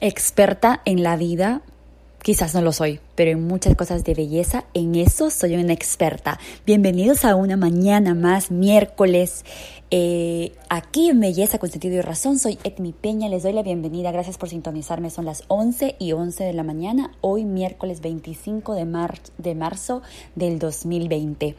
experta en la vida, quizás no lo soy, pero en muchas cosas de belleza, en eso soy una experta. Bienvenidos a una mañana más, miércoles. Eh, aquí en Belleza con Sentido y Razón, soy Etmi Peña, les doy la bienvenida, gracias por sintonizarme, son las 11 y 11 de la mañana, hoy miércoles 25 de, de marzo del 2020.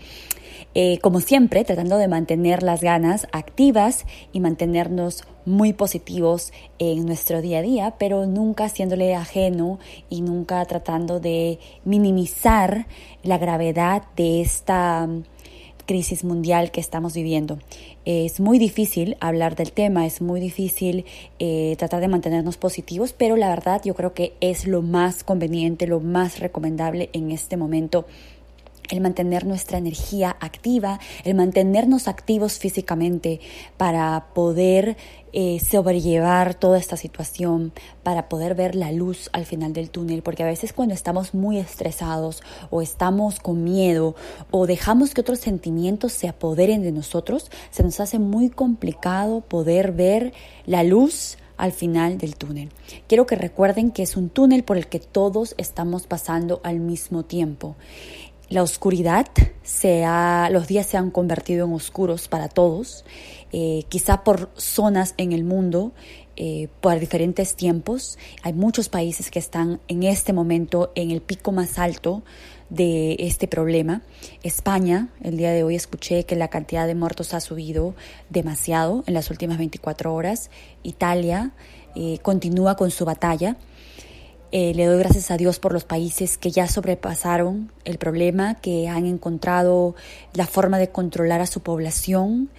Eh, como siempre, tratando de mantener las ganas activas y mantenernos muy positivos en nuestro día a día, pero nunca haciéndole ajeno y nunca tratando de minimizar la gravedad de esta mm, crisis mundial que estamos viviendo. Es muy difícil hablar del tema, es muy difícil eh, tratar de mantenernos positivos, pero la verdad yo creo que es lo más conveniente, lo más recomendable en este momento el mantener nuestra energía activa, el mantenernos activos físicamente para poder eh, sobrellevar toda esta situación, para poder ver la luz al final del túnel, porque a veces cuando estamos muy estresados o estamos con miedo o dejamos que otros sentimientos se apoderen de nosotros, se nos hace muy complicado poder ver la luz al final del túnel. Quiero que recuerden que es un túnel por el que todos estamos pasando al mismo tiempo la oscuridad se ha, los días se han convertido en oscuros para todos, eh, quizá por zonas en el mundo, eh, por diferentes tiempos. Hay muchos países que están en este momento en el pico más alto de este problema. España, el día de hoy escuché que la cantidad de muertos ha subido demasiado en las últimas 24 horas. Italia eh, continúa con su batalla. Eh, le doy gracias a Dios por los países que ya sobrepasaron el problema, que han encontrado la forma de controlar a su población.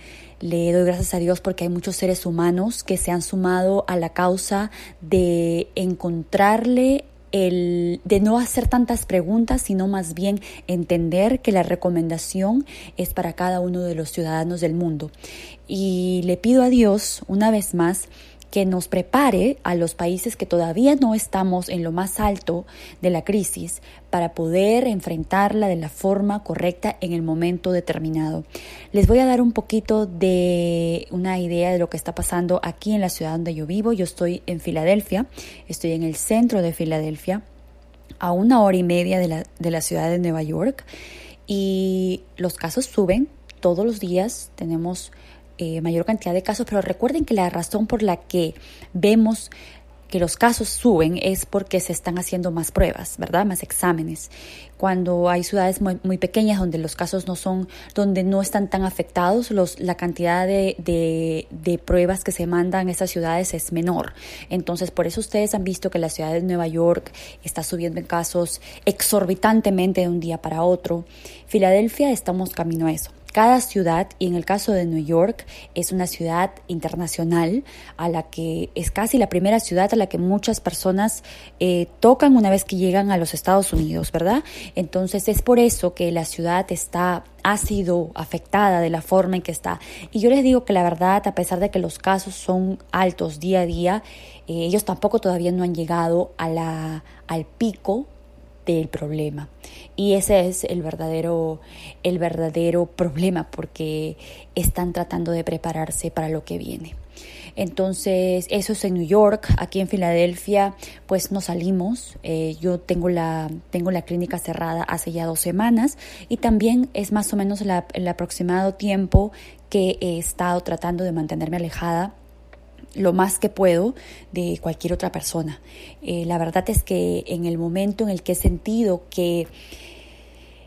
Le doy gracias a Dios porque hay muchos seres humanos que se han sumado a la causa de encontrarle el de no hacer tantas preguntas, sino más bien entender que la recomendación es para cada uno de los ciudadanos del mundo. Y le pido a Dios, una vez más, que nos prepare a los países que todavía no estamos en lo más alto de la crisis para poder enfrentarla de la forma correcta en el momento determinado. Les voy a dar un poquito de una idea de lo que está pasando aquí en la ciudad donde yo vivo. Yo estoy en Filadelfia, estoy en el centro de Filadelfia, a una hora y media de la, de la ciudad de Nueva York y los casos suben todos los días. Tenemos eh, mayor cantidad de casos, pero recuerden que la razón por la que vemos que los casos suben es porque se están haciendo más pruebas, ¿verdad? Más exámenes. Cuando hay ciudades muy, muy pequeñas donde los casos no son, donde no están tan afectados, los, la cantidad de, de, de pruebas que se mandan a esas ciudades es menor. Entonces, por eso ustedes han visto que la ciudad de Nueva York está subiendo en casos exorbitantemente de un día para otro. Filadelfia estamos camino a eso. Cada ciudad, y en el caso de New York, es una ciudad internacional a la que es casi la primera ciudad a la que muchas personas eh, tocan una vez que llegan a los Estados Unidos, ¿verdad? Entonces es por eso que la ciudad está ha sido afectada de la forma en que está. Y yo les digo que la verdad, a pesar de que los casos son altos día a día, eh, ellos tampoco todavía no han llegado a la, al pico del problema. Y ese es el verdadero, el verdadero problema porque están tratando de prepararse para lo que viene. Entonces, eso es en New York, aquí en Filadelfia, pues no salimos. Eh, yo tengo la, tengo la clínica cerrada hace ya dos semanas y también es más o menos el aproximado tiempo que he estado tratando de mantenerme alejada lo más que puedo de cualquier otra persona. Eh, la verdad es que en el momento en el que he sentido que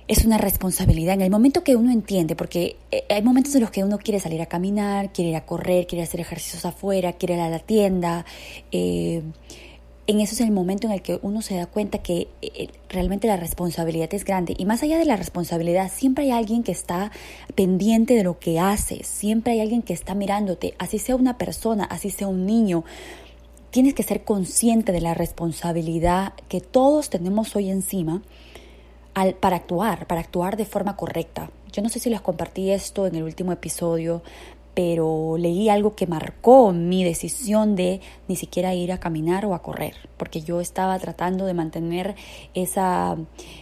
es una responsabilidad, en el momento que uno entiende, porque eh, hay momentos en los que uno quiere salir a caminar, quiere ir a correr, quiere hacer ejercicios afuera, quiere ir a la tienda, eh, en eso es el momento en el que uno se da cuenta que eh, realmente la responsabilidad es grande. Y más allá de la responsabilidad, siempre hay alguien que está pendiente de lo que haces, siempre hay alguien que está mirándote, así sea una persona, así sea un niño. Tienes que ser consciente de la responsabilidad que todos tenemos hoy encima al, para actuar, para actuar de forma correcta. Yo no sé si les compartí esto en el último episodio, pero leí algo que marcó mi decisión de ni siquiera ir a caminar o a correr, porque yo estaba tratando de mantener esa,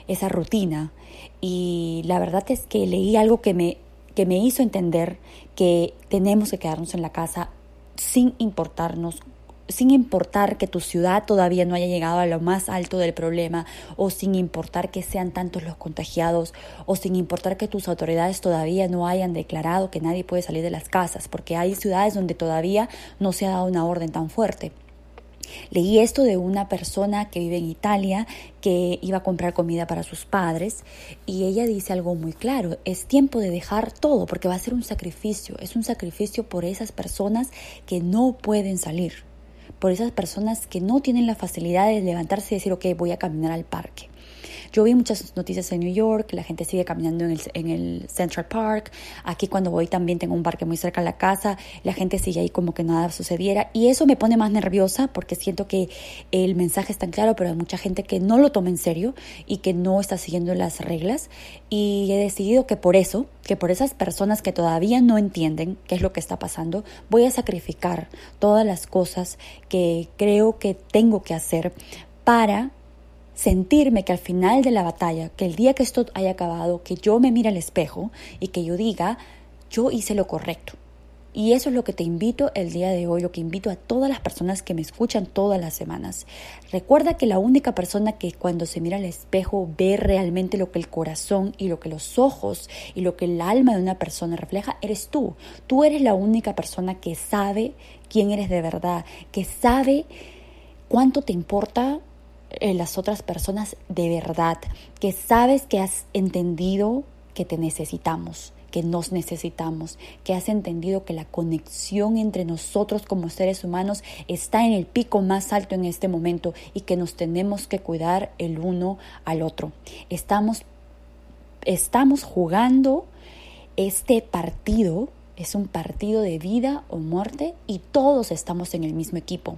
esa rutina. Y la verdad es que leí algo que me, que me hizo entender que tenemos que quedarnos en la casa sin importarnos sin importar que tu ciudad todavía no haya llegado a lo más alto del problema, o sin importar que sean tantos los contagiados, o sin importar que tus autoridades todavía no hayan declarado que nadie puede salir de las casas, porque hay ciudades donde todavía no se ha dado una orden tan fuerte. Leí esto de una persona que vive en Italia que iba a comprar comida para sus padres y ella dice algo muy claro, es tiempo de dejar todo porque va a ser un sacrificio, es un sacrificio por esas personas que no pueden salir, por esas personas que no tienen la facilidad de levantarse y decir, ok, voy a caminar al parque. Yo vi muchas noticias en New York, la gente sigue caminando en el, en el Central Park. Aquí cuando voy también tengo un parque muy cerca de la casa, la gente sigue ahí como que nada sucediera. Y eso me pone más nerviosa porque siento que el mensaje es tan claro, pero hay mucha gente que no lo toma en serio y que no está siguiendo las reglas. Y he decidido que por eso, que por esas personas que todavía no entienden qué es lo que está pasando, voy a sacrificar todas las cosas que creo que tengo que hacer para sentirme que al final de la batalla, que el día que esto haya acabado, que yo me mire al espejo y que yo diga, yo hice lo correcto. Y eso es lo que te invito el día de hoy, lo que invito a todas las personas que me escuchan todas las semanas. Recuerda que la única persona que cuando se mira al espejo ve realmente lo que el corazón y lo que los ojos y lo que el alma de una persona refleja, eres tú. Tú eres la única persona que sabe quién eres de verdad, que sabe cuánto te importa en las otras personas de verdad, que sabes que has entendido que te necesitamos, que nos necesitamos, que has entendido que la conexión entre nosotros como seres humanos está en el pico más alto en este momento y que nos tenemos que cuidar el uno al otro. Estamos, estamos jugando este partido, es un partido de vida o muerte y todos estamos en el mismo equipo.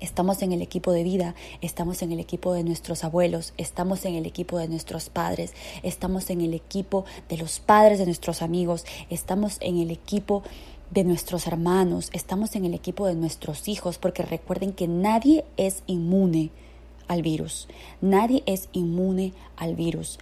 Estamos en el equipo de vida, estamos en el equipo de nuestros abuelos, estamos en el equipo de nuestros padres, estamos en el equipo de los padres de nuestros amigos, estamos en el equipo de nuestros hermanos, estamos en el equipo de nuestros hijos, porque recuerden que nadie es inmune al virus, nadie es inmune al virus.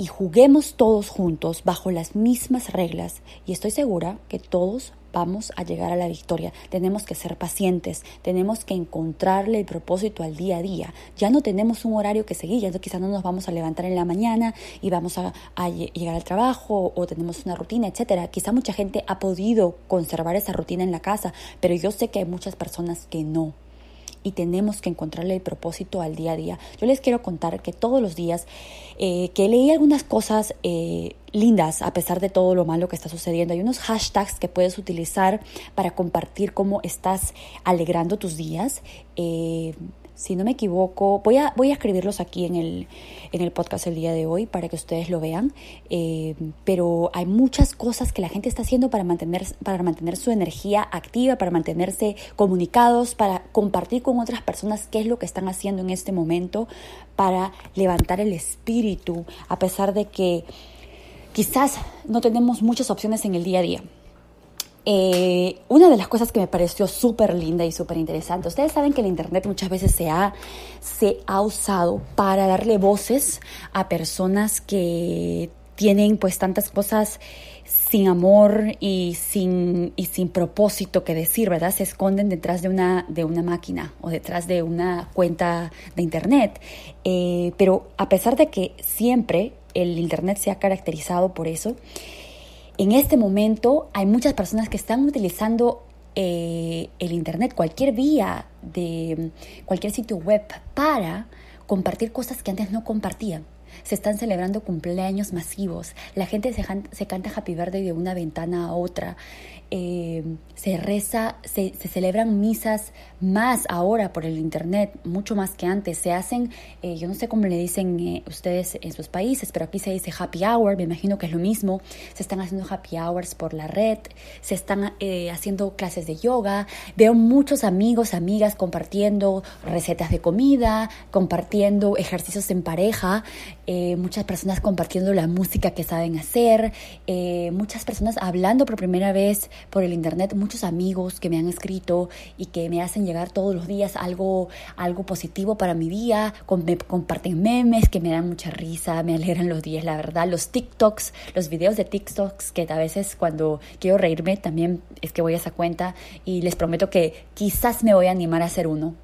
Y juguemos todos juntos bajo las mismas reglas y estoy segura que todos vamos a llegar a la victoria. Tenemos que ser pacientes, tenemos que encontrarle el propósito al día a día. Ya no tenemos un horario que seguir, ya quizás no nos vamos a levantar en la mañana y vamos a, llegar al trabajo o tenemos una rutina, etcétera. Quizá mucha gente ha podido conservar esa rutina en la casa, pero yo sé que hay muchas personas que no y tenemos que encontrarle el propósito al día a día. Yo les quiero contar que todos los días eh, que leí algunas cosas eh, lindas a pesar de todo lo malo que está sucediendo. Hay unos hashtags que puedes utilizar para compartir cómo estás alegrando tus días. Eh, si no me equivoco, voy a, voy a escribirlos aquí en el, en el podcast el día de hoy para que ustedes lo vean, eh, pero hay muchas cosas que la gente está haciendo para mantener, para mantener su energía activa, para mantenerse comunicados, para compartir con otras personas qué es lo que están haciendo en este momento, para levantar el espíritu, a pesar de que quizás no tenemos muchas opciones en el día a día. Eh, una de las cosas que me pareció súper linda y súper interesante, ustedes saben que el Internet muchas veces se ha, se ha usado para darle voces a personas que tienen pues tantas cosas sin amor y sin, y sin propósito que decir, ¿verdad? Se esconden detrás de una, de una máquina o detrás de una cuenta de Internet. Eh, pero a pesar de que siempre el Internet se ha caracterizado por eso, en este momento hay muchas personas que están utilizando eh, el Internet, cualquier vía de cualquier sitio web para compartir cosas que antes no compartían. Se están celebrando cumpleaños masivos. La gente se, se canta Happy Birthday de una ventana a otra. Eh, se reza, se, celebran misas más ahora por el internet, mucho más que antes. Se hacen, eh, yo no sé cómo le dicen eh, ustedes en sus países, pero aquí se dice happy hour, me imagino que es lo mismo. Se están haciendo happy hours por la red, se están haciendo clases de yoga. Veo muchos amigos, amigas compartiendo recetas de comida, compartiendo ejercicios en pareja. eh, muchas personas compartiendo la música que saben hacer, eh, muchas personas hablando por primera vez por el internet, muchos amigos que me han escrito y que me hacen llegar todos los días algo, algo positivo para mi día, me comparten memes que me dan mucha risa, me alegran los días, la verdad, los TikToks, los videos de TikToks que a veces cuando quiero reírme también es que voy a esa cuenta y les prometo que quizás me voy a animar a hacer uno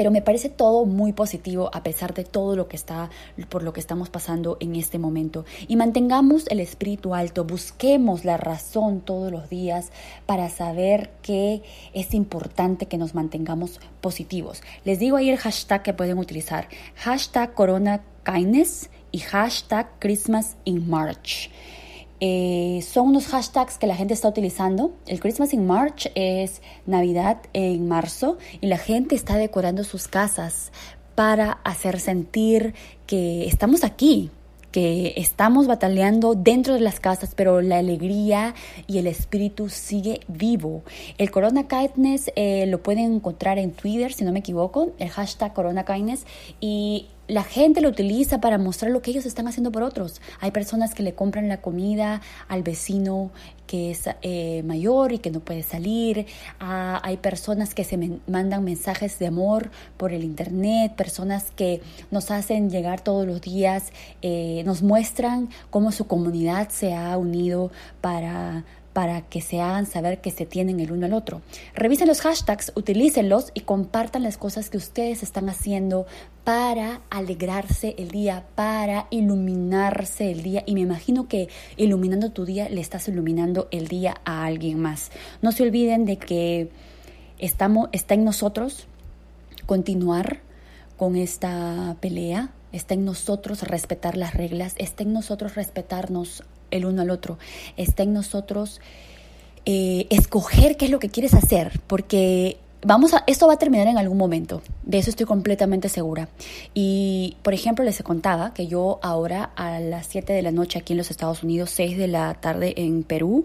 pero me parece todo muy positivo a pesar de todo lo que está por lo que estamos pasando en este momento y mantengamos el espíritu alto, busquemos la razón todos los días para saber que es importante que nos mantengamos positivos. Les digo ahí el hashtag que pueden utilizar, hashtag Corona y hashtag Christmas. Eh, son unos hashtags que la gente está utilizando. El Christmas in March es Navidad en marzo y la gente está decorando sus casas para hacer sentir que estamos aquí, que estamos bataleando dentro de las casas, pero la alegría y el espíritu sigue vivo. El Corona Kindness eh, lo pueden encontrar en Twitter, si no me equivoco, el hashtag Corona Kindness, y la gente lo utiliza para mostrar lo que ellos están haciendo por otros. Hay personas que le compran la comida al vecino que es eh, mayor y que no puede salir. Ah, hay personas que se mandan mensajes de amor por el internet, personas que nos hacen llegar todos los días, eh, nos muestran cómo su comunidad se ha unido para para que se hagan saber que se tienen el uno al otro. Revisen los hashtags, utilícenlos y compartan las cosas que ustedes están haciendo para alegrarse el día, para iluminarse el día. Y me imagino que iluminando tu día le estás iluminando el día a alguien más. No se olviden de que estamos, está en nosotros continuar con esta pelea, está en nosotros respetar las reglas, está en nosotros respetarnos el uno al otro. Está en nosotros eh, escoger qué es lo que quieres hacer, porque vamos a, esto va a terminar en algún momento, de eso estoy completamente segura. Y, por ejemplo, les contaba que yo ahora a las 7 de la noche aquí en los Estados Unidos, 6 de la tarde en Perú,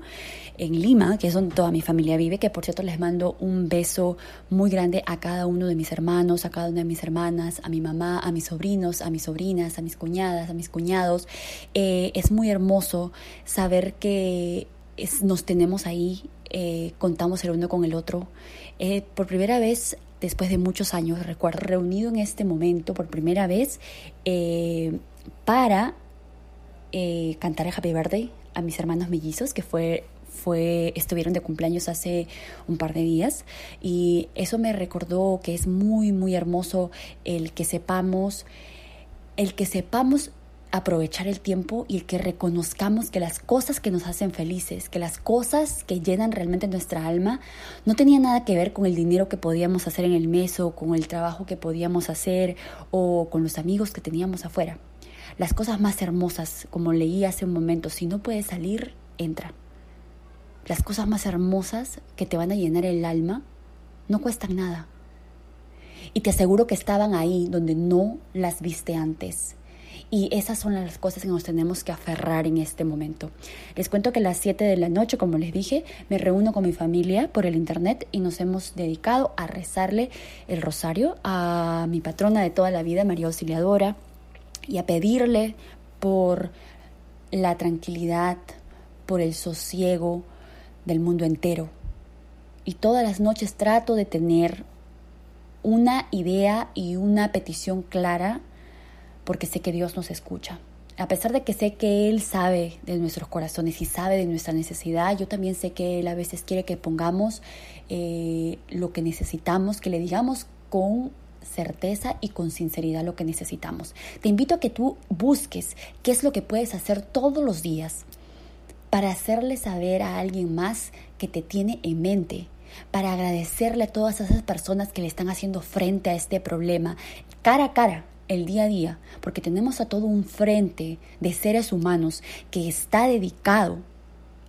en Lima, que es donde toda mi familia vive, que por cierto les mando un beso muy grande a cada uno de mis hermanos, a cada una de mis hermanas, a mi mamá, a mis sobrinos, a mis sobrinas, a mis cuñadas, a mis cuñados. Eh, es muy hermoso saber que nos tenemos ahí, eh, contamos el uno con el otro. Eh, por primera vez, después de muchos años, recuerdo, reunido en este momento por primera vez eh, para cantar el Happy Birthday a mis hermanos mellizos, que fue fue, estuvieron de cumpleaños hace un par de días. Y eso me recordó que es muy, muy hermoso el que sepamos, el que sepamos aprovechar el tiempo y el que reconozcamos que las cosas que nos hacen felices, que las cosas que llenan realmente nuestra alma, no tenían nada que ver con el dinero que podíamos hacer en el mes o con el trabajo que podíamos hacer o con los amigos que teníamos afuera. Las cosas más hermosas, como leí hace un momento, si no puedes salir, entra. Las cosas más hermosas que te van a llenar el alma no cuestan nada. Y te aseguro que estaban ahí donde no las viste antes y esas son las cosas que nos tenemos que aferrar en este momento. Les cuento que a las 7 de la noche, como les dije, me reúno con mi familia por el internet y nos hemos dedicado a rezarle el rosario a mi patrona de toda la vida, María Auxiliadora, y a pedirle por la tranquilidad, por el sosiego del mundo entero. Y todas las noches trato de tener una idea y una petición clara porque sé que Dios nos escucha. A pesar de que sé que Él sabe de nuestros corazones y sabe de nuestra necesidad, yo también sé que Él a veces quiere que pongamos eh, lo que necesitamos, que le digamos con certeza y con sinceridad lo que necesitamos. Te invito a que tú busques qué es lo que puedes hacer todos los días para hacerle saber a alguien más que te tiene en mente, para agradecerle a todas esas personas que le están haciendo frente a este problema, cara a cara, el día a día, porque tenemos a todo un frente de seres humanos que está dedicado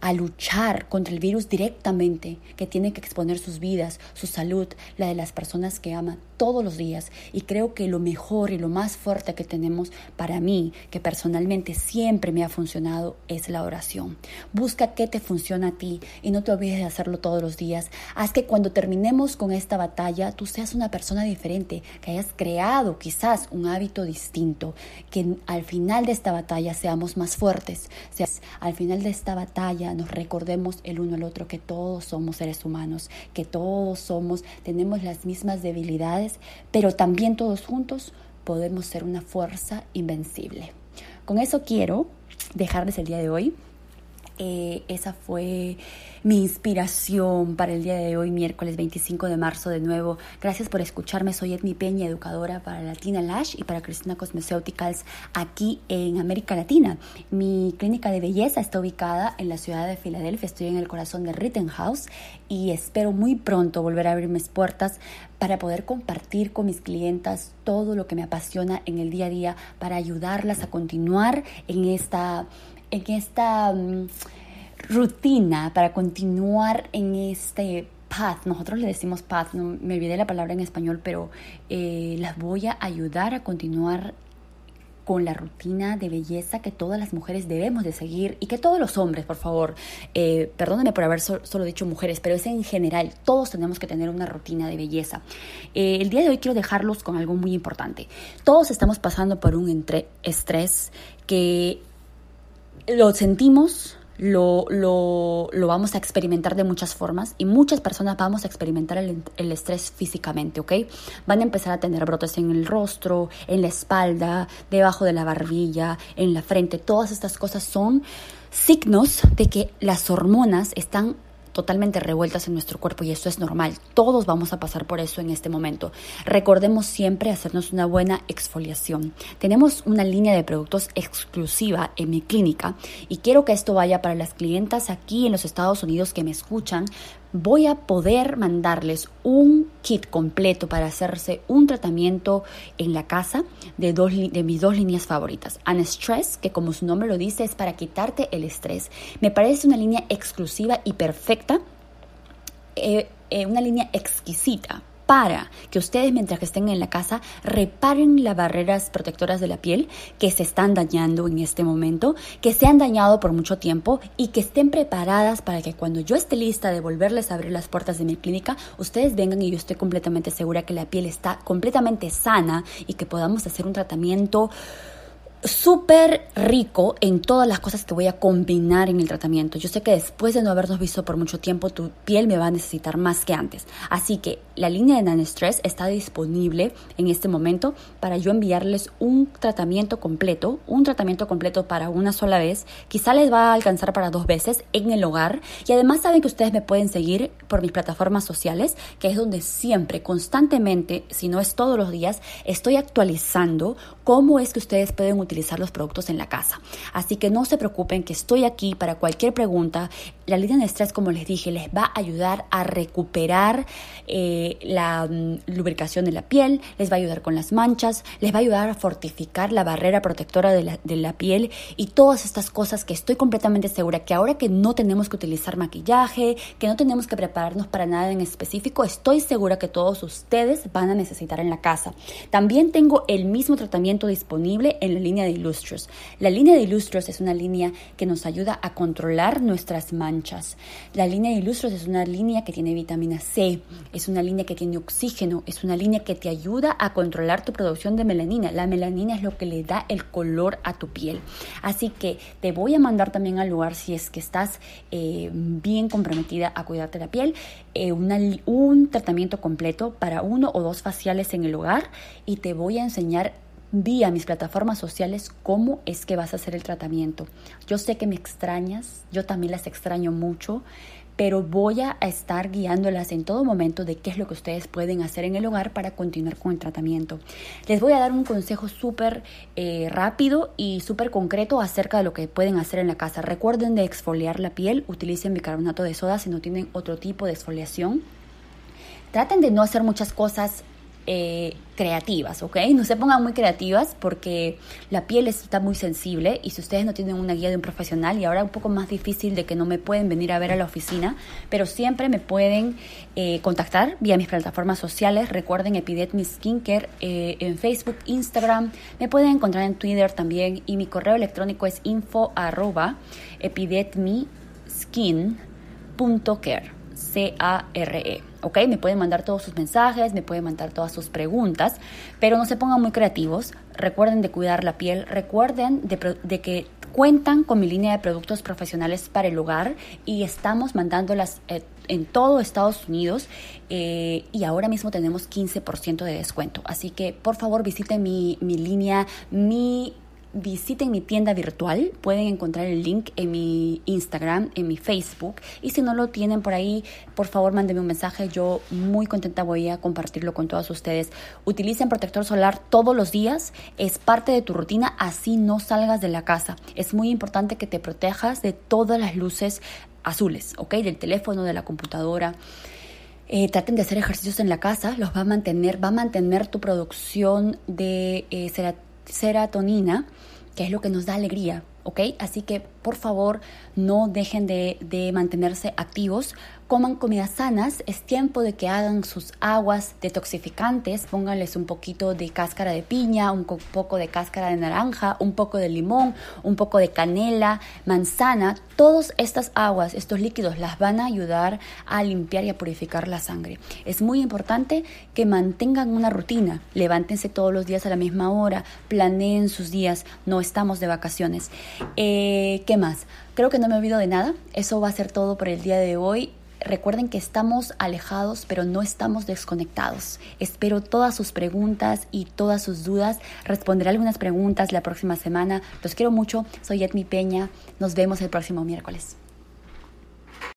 a luchar contra el virus directamente, que tienen que exponer sus vidas, su salud, la de las personas que aman todos los días. Y creo que lo mejor y lo más fuerte que tenemos para mí, que personalmente siempre me ha funcionado, es la oración. Busca qué te funciona a ti y no te olvides de hacerlo todos los días. Haz que cuando terminemos con esta batalla, tú seas una persona diferente, que hayas creado quizás un hábito distinto, que al final de esta batalla seamos más fuertes, seas, al final de esta batalla nos recordemos el uno al otro que todos somos seres humanos, que todos somos, tenemos las mismas debilidades, pero también todos juntos podemos ser una fuerza invencible. Con eso quiero dejarles el día de hoy. Eh, esa fue mi inspiración para el día de hoy, miércoles 25 de marzo de nuevo. Gracias por escucharme. Soy Edmi Peña, educadora para Latina Lash y para Cristina Cosmeceuticals aquí en América Latina. Mi clínica de belleza está ubicada en la ciudad de Filadelfia. Estoy en el corazón de Rittenhouse y espero muy pronto volver a abrir mis puertas para poder compartir con mis clientas todo lo que me apasiona en el día a día para ayudarlas a continuar en esta en esta mm, rutina para continuar en este path, nosotros le decimos path, no, me olvidé la palabra en español, pero eh, las voy a ayudar a continuar con la rutina de belleza que todas las mujeres debemos de seguir y que todos los hombres, por favor, eh, perdónenme por haber solo dicho mujeres, pero es en general, todos tenemos que tener una rutina de belleza. Eh, el día de hoy quiero dejarlos con algo muy importante. Todos estamos pasando por un estrés que lo sentimos, lo, lo, vamos a experimentar de muchas formas y muchas personas vamos a experimentar el, el, estrés físicamente, ¿ok? Van a empezar a tener brotes en el rostro, en la espalda, debajo de la barbilla, en la frente. Todas estas cosas son signos de que las hormonas están totalmente revueltas en nuestro cuerpo y eso es normal. Todos vamos a pasar por eso en este momento. Recordemos siempre hacernos una buena exfoliación. Tenemos una línea de productos exclusiva en mi clínica y quiero que esto vaya para las clientas aquí en los Estados Unidos que me escuchan voy a poder mandarles un kit completo para hacerse un tratamiento en la casa de, dos, de mis dos líneas favoritas. Stress, que como su nombre lo dice, es para quitarte el estrés. Me parece una línea exclusiva y perfecta, eh, eh, una línea exquisita para que ustedes mientras que estén en la casa reparen las barreras protectoras de la piel que se están dañando en este momento, que se han dañado por mucho tiempo y que estén preparadas para que cuando yo esté lista de volverles a abrir las puertas de mi clínica, ustedes vengan y yo estoy completamente segura que la piel está completamente sana y que podamos hacer un tratamiento súper rico en todas las cosas que voy a combinar en el tratamiento. Yo sé que después de no habernos visto por mucho tiempo, tu piel me va a necesitar más que antes. Así que la línea de Nanostress está disponible en este momento para yo enviarles un tratamiento completo, un tratamiento completo para una sola vez. Quizá les va a alcanzar para dos veces en el hogar. Y además saben que ustedes me pueden seguir por mis plataformas sociales, que es donde siempre, constantemente, si no es todos los días, estoy actualizando cómo es que ustedes pueden utilizar los productos en la casa. Así que no se preocupen que estoy aquí para cualquier pregunta. La línea de estrés, como les dije, les va a ayudar a recuperar eh, la mm, lubricación de la piel, les va a ayudar con las manchas, les va a ayudar a fortificar la barrera protectora de la, de la piel y todas estas cosas que estoy completamente segura que ahora que no tenemos que utilizar maquillaje, que no tenemos que prepararnos para nada en específico, estoy segura que todos ustedes van a necesitar en la casa. También tengo el mismo tratamiento disponible en la línea de Illustrious. La línea de Illustrious es una línea que nos ayuda a controlar nuestras manchas. La línea de Illustrious es una línea que tiene vitamina C, es una línea que tiene oxígeno, es una línea que te ayuda a controlar tu producción de melanina. La melanina es lo que le da el color a tu piel. Así que te voy a mandar también al lugar si es que estás eh, bien comprometida a cuidarte la piel, eh, un tratamiento completo para uno o dos faciales en el hogar y te voy a enseñar vía mis plataformas sociales cómo es que vas a hacer el tratamiento. Yo sé que me extrañas, yo también las extraño mucho, pero voy a estar guiándolas en todo momento de qué es lo que ustedes pueden hacer en el hogar para continuar con el tratamiento. Les voy a dar un consejo súper eh, rápido y súper concreto acerca de lo que pueden hacer en la casa. Recuerden de exfoliar la piel, utilicen bicarbonato de soda si no tienen otro tipo de exfoliación. Traten de no hacer muchas cosas eh, creativas, ¿ok? No se pongan muy creativas porque la piel está muy sensible y si ustedes no tienen una guía de un profesional y ahora un poco más difícil de que no me pueden venir a ver a la oficina, pero siempre me pueden eh, contactar vía mis plataformas sociales. Recuerden Epidetmi Skincare eh, en Facebook, Instagram, me pueden encontrar en Twitter también y mi correo electrónico es info arroba. C-A-R-E. ¿Ok? Me pueden mandar todos sus mensajes, me pueden mandar todas sus preguntas, pero no se pongan muy creativos. Recuerden de cuidar la piel, recuerden de, que cuentan con mi línea de productos profesionales para el hogar y estamos mandándolas eh, en todo Estados Unidos eh, y ahora mismo tenemos 15% de descuento. Así que por favor visiten mi, mi línea, mi visiten mi tienda virtual. Pueden encontrar el link en mi Instagram, en mi Facebook. Y si no lo tienen por ahí, por favor mándenme un mensaje. Yo muy contenta voy a compartirlo con todos ustedes. Utilicen protector solar todos los días. Es parte de tu rutina, así no salgas de la casa. Es muy importante que te protejas de todas las luces azules, ¿ok? Del teléfono, de la computadora. Eh, traten de hacer ejercicios en la casa, los va a mantener, va a mantener tu producción de eh, serotonina, que es lo que nos da alegría, ¿ok? Así que por favor no dejen de, de mantenerse activos coman comidas sanas, es tiempo de que hagan sus aguas detoxificantes, pónganles un poquito de cáscara de piña, un poco de cáscara de naranja, un poco de limón, un poco de canela, manzana, todas estas aguas, estos líquidos las van a ayudar a limpiar y a purificar la sangre. Es muy importante que mantengan una rutina, levántense todos los días a la misma hora, planeen sus días, no estamos de vacaciones. Eh, ¿Qué más? Creo que no me olvido de nada, eso va a ser todo por el día de hoy. Recuerden que estamos alejados, pero no estamos desconectados. Espero todas sus preguntas y todas sus dudas. Responderé algunas preguntas la próxima semana. Los quiero mucho. Soy Edmi Peña. Nos vemos el próximo miércoles.